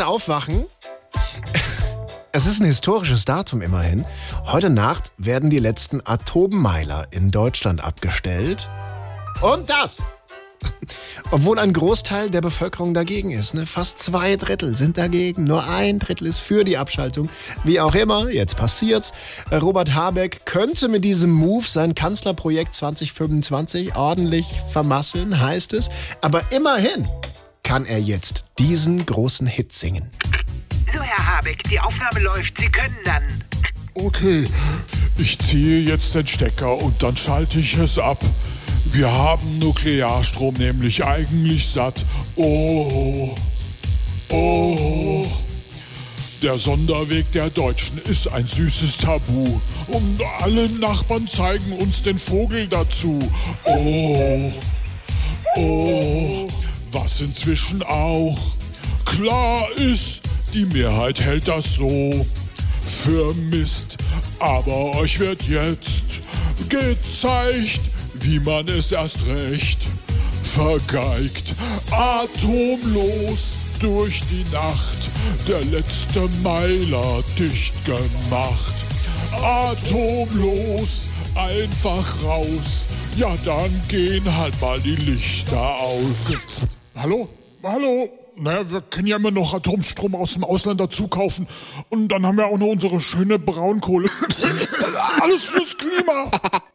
heute aufwachen. Es ist ein historisches Datum immerhin. Heute Nacht werden die letzten Atommeiler in Deutschland abgestellt. Und das! Obwohl ein Großteil der Bevölkerung dagegen ist. Ne? Fast zwei Drittel sind dagegen. Nur ein Drittel ist für die Abschaltung. Wie auch immer, jetzt passiert's. Robert Habeck könnte mit diesem Move sein Kanzlerprojekt 2025 ordentlich vermasseln, heißt es. Aber immerhin kann er jetzt diesen großen Hit singen. So, Herr Habeck, die Aufnahme läuft. Sie können dann. Okay, ich ziehe jetzt den Stecker und dann schalte ich es ab. Wir haben Nuklearstrom nämlich eigentlich satt. Oh, oh. Der Sonderweg der Deutschen ist ein süßes Tabu. Und alle Nachbarn zeigen uns den Vogel dazu. Oh, oh. Was inzwischen auch klar ist, die Mehrheit hält das so für Mist. Aber euch wird jetzt gezeigt, wie man es erst recht vergeigt. Atomlos durch die Nacht, der letzte Meiler dicht gemacht. Atomlos, einfach raus, ja dann gehen halt mal die Lichter aus. Hallo? Hallo? Naja, wir können ja immer noch Atomstrom aus dem Ausland dazu kaufen. Und dann haben wir auch noch unsere schöne Braunkohle. Alles fürs Klima.